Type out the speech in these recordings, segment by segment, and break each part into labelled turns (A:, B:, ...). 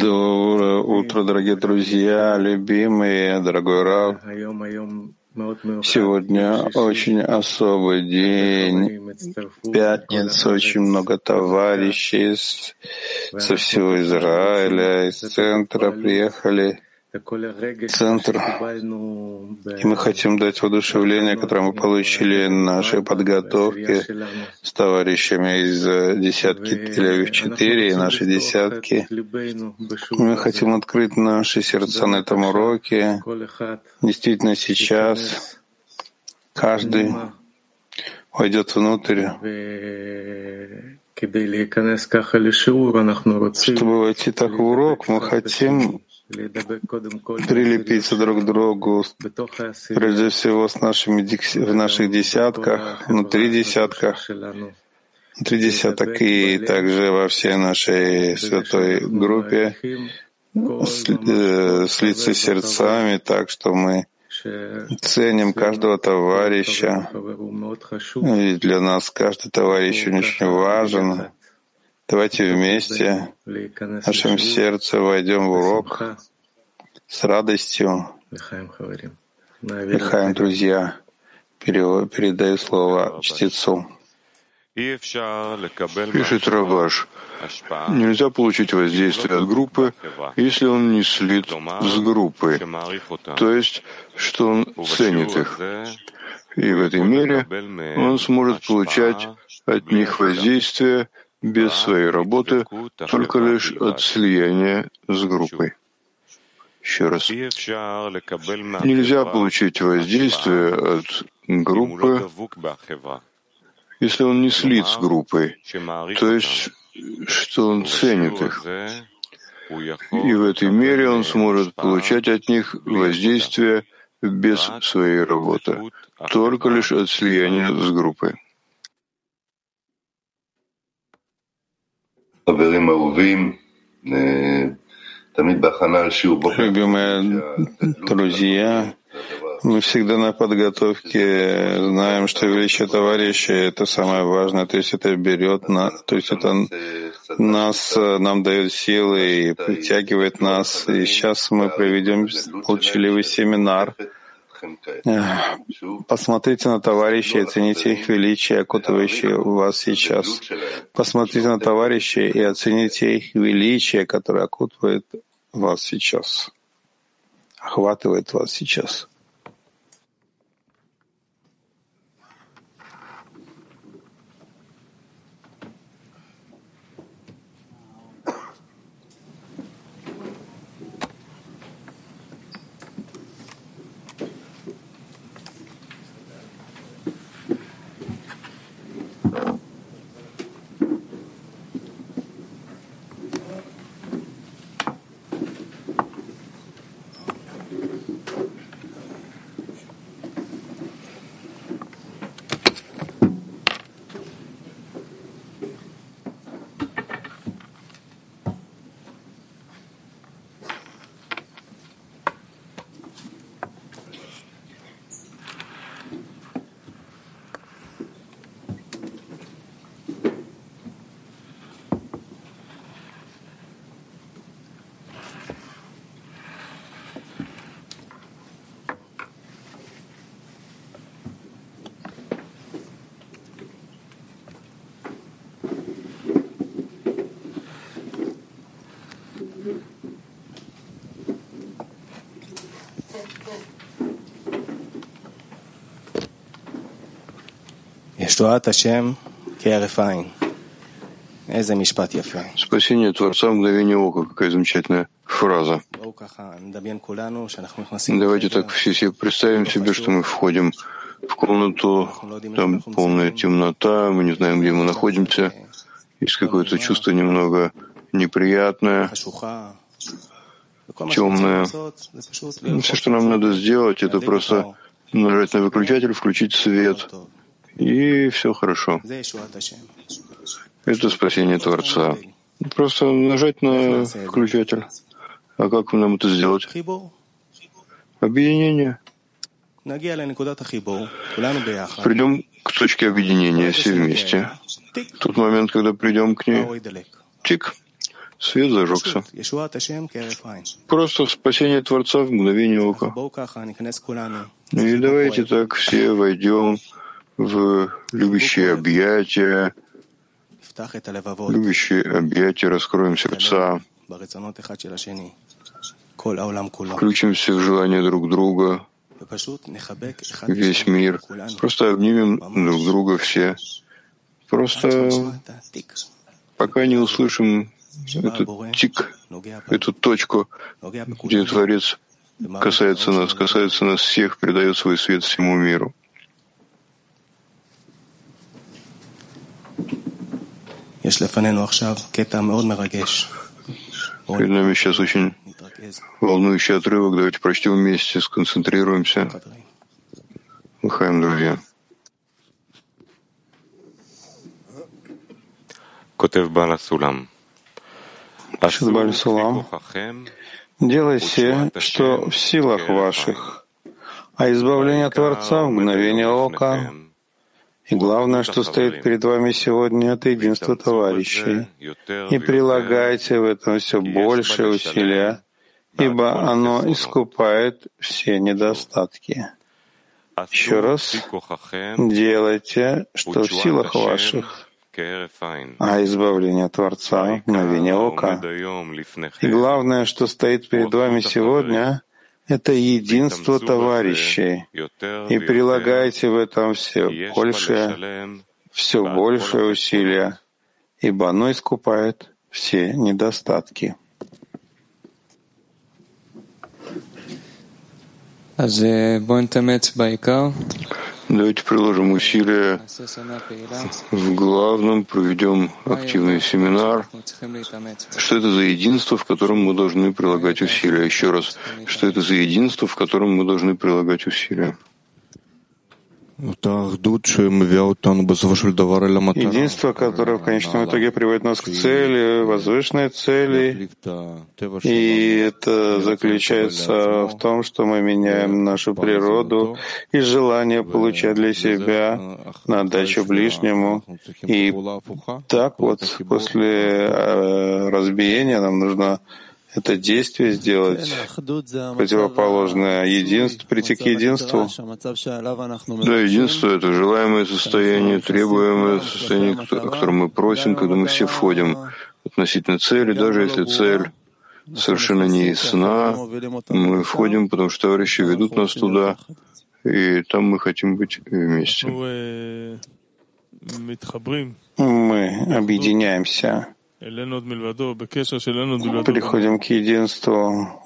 A: Доброе утро, дорогие друзья, любимые, дорогой Рав. Сегодня очень особый день, пятница, очень много товарищей со всего Израиля, из центра приехали центр. И мы хотим дать воодушевление, которое мы получили нашей подготовке с товарищами из десятки Тель-Авив-4 и нашей десятки. Мы хотим открыть наши сердца на этом уроке. Действительно, сейчас каждый войдет внутрь чтобы войти так в урок, мы хотим прилепиться друг к другу, прежде всего с нашими, в наших десятках, внутри десятках, внутри десяток и также во всей нашей святой группе э, слиться сердцами так, что мы ценим каждого товарища. И для нас каждый товарищ очень важен. Давайте вместе в нашем сердце войдем в урок. С радостью. Лихаем, друзья, передаю слово чтецу.
B: Пишет Рабаш, нельзя получить воздействие от группы, если он не слит с группой, то есть, что он ценит их. И в этой мере он сможет получать от них воздействие без своей работы, только лишь от слияния с группой. Еще раз. Нельзя получить воздействие от группы, если он не слит с группой, то есть, что он ценит их. И в этой мере он сможет получать от них воздействие без своей работы, только лишь от слияния с группой.
A: Любимые друзья, мы всегда на подготовке знаем, что величие товарища — это самое важное, то есть это берет, на, то есть это нас, нам дает силы и притягивает нас. И сейчас мы проведем молчаливый семинар — Посмотрите на товарищей, оцените их величие, окутывающее вас сейчас. Посмотрите на товарищей и оцените их величие, которое окутывает вас сейчас, охватывает вас сейчас.
B: Спасение Творца мгновение ока. Какая замечательная фраза. Давайте так все себе представим себе, что мы входим в комнату, там полная темнота, мы не знаем, где мы находимся, есть какое-то чувство немного неприятное, темное. Все, что нам надо сделать, это просто нажать на выключатель, включить свет, и все хорошо. Это спасение Творца. Просто нажать на включатель. А как нам это сделать? Объединение. Придем к точке объединения все вместе. Тот момент, когда придем к ней, тик, свет зажегся. Просто спасение Творца в мгновение ока. И давайте так все войдем в любящие объятия, любящие объятия, раскроем сердца, включимся в желание друг друга, весь мир. Просто обнимем друг друга все. Просто пока не услышим этот тик, эту точку, где Творец касается нас, касается нас всех, передает свой свет всему миру. Перед нами сейчас очень волнующий отрывок. Давайте прочтем вместе, сконцентрируемся. Лыхаем, друзья.
A: Пишет Баль Сулам. Делайте, что в силах ваших, а избавление Творца в мгновение ока — и главное, что стоит перед вами сегодня, это единство товарищей. И прилагайте в этом все больше усилия, ибо оно искупает все недостатки. Еще раз, делайте, что в силах ваших, а избавление Творца — мгновение ока. И главное, что стоит перед вами сегодня, это единство товарищей, и прилагайте в этом все больше, все большее усилия, ибо оно искупает все недостатки.
B: Давайте приложим усилия в главном, проведем активный семинар. Что это за единство, в котором мы должны прилагать усилия? Еще раз, что это за единство, в котором мы должны прилагать усилия?
A: Единство, которое в конечном итоге приводит нас к цели, возвышенной цели. И это заключается в том, что мы меняем нашу природу и желание получать для себя на отдачу ближнему. И так вот, после разбиения нам нужно это действие сделать противоположное единству, прийти к единству.
B: Да, единство — это желаемое состояние, требуемое состояние, о котором мы просим, когда мы все входим относительно цели, даже если цель совершенно не ясна, мы входим, потому что товарищи ведут нас туда, и там мы хотим быть вместе.
A: Мы объединяемся приходим к единству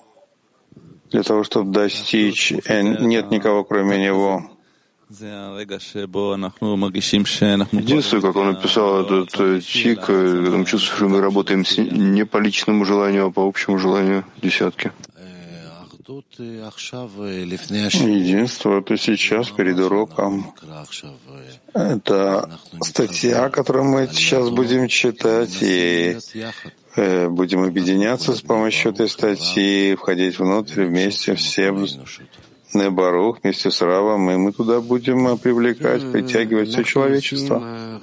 A: для того, чтобы достичь, э, нет никого кроме Него.
B: Единственное, как он написал этот э, тик, э, мы чувствуем, что мы работаем не по личному желанию, а по общему желанию десятки.
A: Единство — это сейчас перед уроком. Это статья, которую мы сейчас будем читать, и э, будем объединяться с помощью этой статьи, входить внутрь вместе все Небарух вместе с Равом, и мы туда будем привлекать, притягивать все человечество.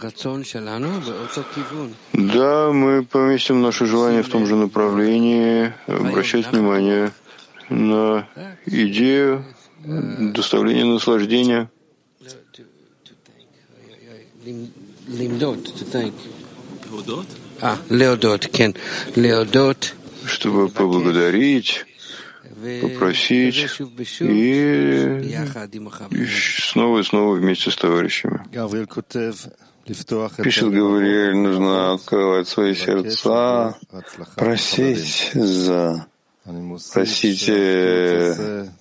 B: Да, мы поместим наше желание в том же направлении, обращать внимание на идею доставления наслаждения.
C: А,
B: чтобы поблагодарить, попросить и, и снова и снова вместе с товарищами.
A: Пишет Гавриэль, нужно открывать свои сердца, просить за Просите,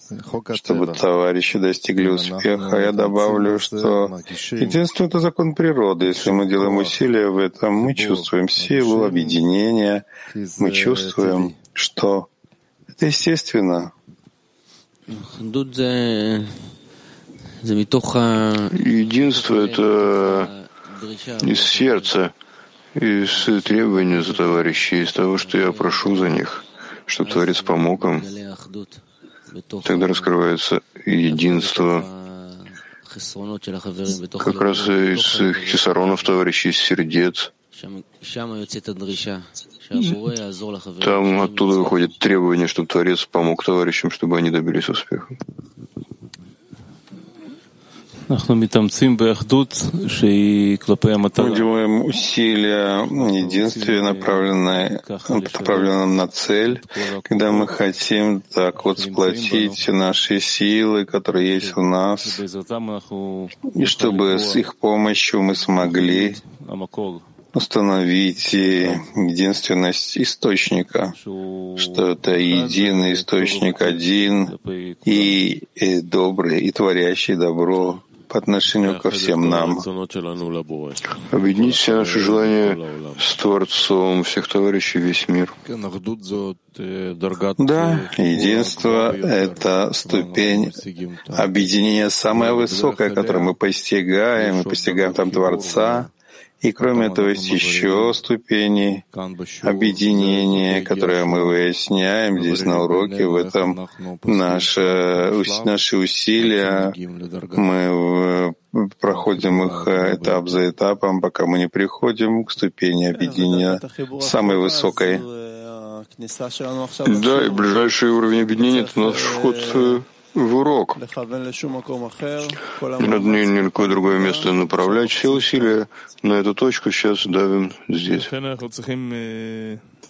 A: чтобы товарищи достигли успеха. Я добавлю, что единство — это закон природы. Если мы делаем усилия в этом, мы чувствуем силу объединения, мы чувствуем, что это естественно.
B: Единство — это из сердца, из требования за товарищей, из того, что я прошу за них, чтобы Творец помог им. Тогда раскрывается единство как раз из хисаронов товарищей, из сердец. Там оттуда выходит требование, чтобы Творец помог товарищам, чтобы они добились успеха.
A: Мы делаем усилия единствия, направленные, направленные на цель, когда мы хотим так вот сплотить наши силы, которые есть в нас, и чтобы с их помощью мы смогли установить единственность источника, что это единый источник один и, и добрый, и творящий добро, по отношению ко всем нам.
B: Объединить все наши желания с Творцом, всех товарищей, весь мир.
A: Да, единство — это ступень объединения самая высокая, которую мы постигаем, мы постигаем там Творца, и кроме этого есть еще ступени объединения, которые мы выясняем здесь на уроке, в этом наши, наши усилия, мы проходим их этап за этапом, пока мы не приходим к ступени объединения самой высокой.
B: Да, и ближайший уровень объединения — это наш вход э, в урок. Не надо ни, ни на какое другое место направлять все усилия на эту точку, сейчас давим здесь.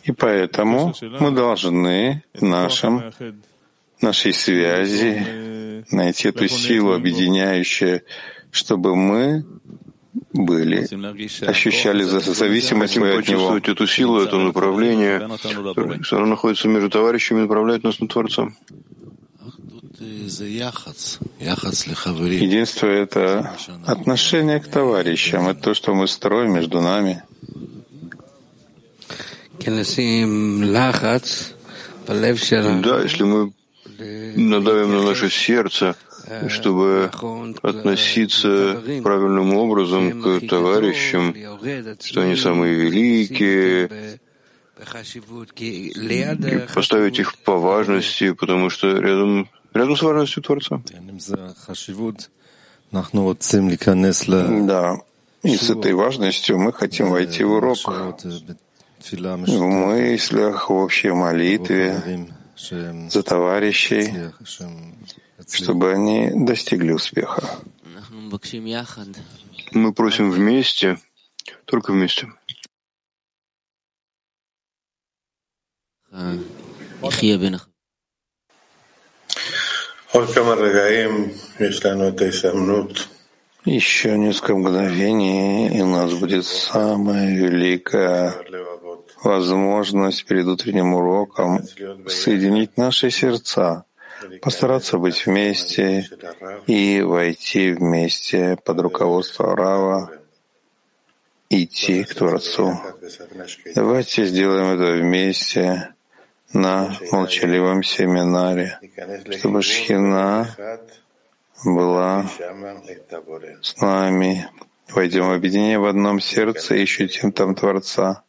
A: И поэтому мы должны нашим, нашей связи найти эту силу объединяющую, чтобы мы были, ощущали зависимость свою от него.
B: эту силу, это направление, которое находится между товарищами, направляет нас на Творца.
A: Единство — это отношение к товарищам, это то, что мы строим между нами.
B: Да, если мы надавим на наше сердце, чтобы относиться правильным образом к товарищам, что они самые великие, поставить их по важности, потому что рядом рядом с важностью Творца.
A: Да, и с этой важностью мы хотим войти в урок, в мыслях, в общей молитве за товарищей, чтобы они достигли успеха.
B: Мы просим вместе, только вместе.
A: Еще несколько мгновений, и у нас будет самая великая возможность перед утренним уроком соединить наши сердца, постараться быть вместе и войти вместе под руководство Рава, идти к Творцу. Давайте сделаем это вместе на молчаливом семинаре, чтобы Шхина была с нами. Войдем в объединение в одном сердце и ощутим там Творца.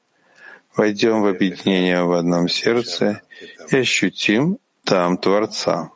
A: Войдем в объединение в одном сердце и ощутим там Творца.